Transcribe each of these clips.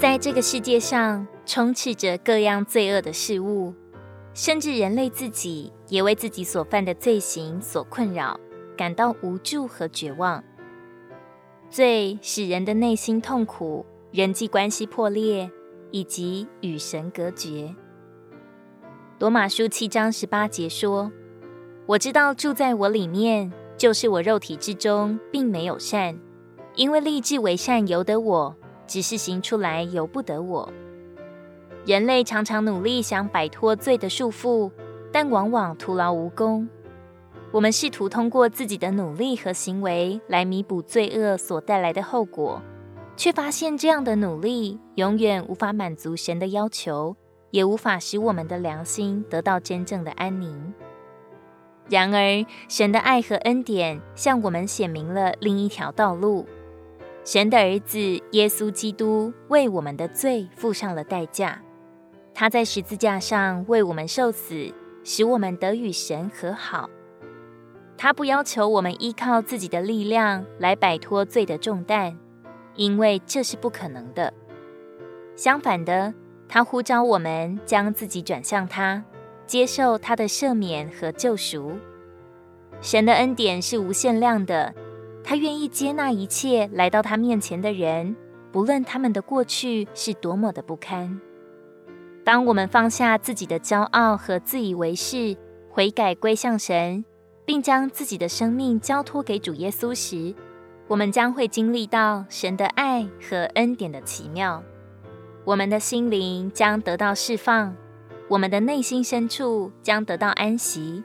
在这个世界上充斥着各样罪恶的事物，甚至人类自己也为自己所犯的罪行所困扰，感到无助和绝望。罪使人的内心痛苦，人际关系破裂，以及与神隔绝。罗马书七章十八节说：“我知道住在我里面，就是我肉体之中，并没有善，因为立志为善由得我。”只是行出来由不得我。人类常常努力想摆脱罪的束缚，但往往徒劳无功。我们试图通过自己的努力和行为来弥补罪恶所带来的后果，却发现这样的努力永远无法满足神的要求，也无法使我们的良心得到真正的安宁。然而，神的爱和恩典向我们显明了另一条道路。神的儿子耶稣基督为我们的罪付上了代价，他在十字架上为我们受死，使我们得与神和好。他不要求我们依靠自己的力量来摆脱罪的重担，因为这是不可能的。相反的，他呼召我们将自己转向他，接受他的赦免和救赎。神的恩典是无限量的。他愿意接纳一切来到他面前的人，不论他们的过去是多么的不堪。当我们放下自己的骄傲和自以为是，悔改归向神，并将自己的生命交托给主耶稣时，我们将会经历到神的爱和恩典的奇妙。我们的心灵将得到释放，我们的内心深处将得到安息，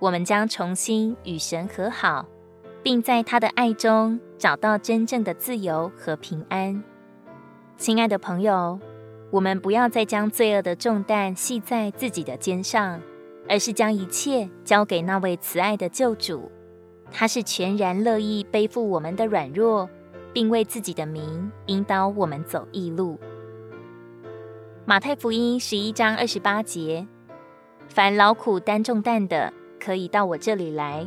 我们将重新与神和好。并在他的爱中找到真正的自由和平安。亲爱的朋友，我们不要再将罪恶的重担系在自己的肩上，而是将一切交给那位慈爱的救主。他是全然乐意背负我们的软弱，并为自己的名引导我们走义路。马太福音十一章二十八节：凡劳苦担重担的，可以到我这里来。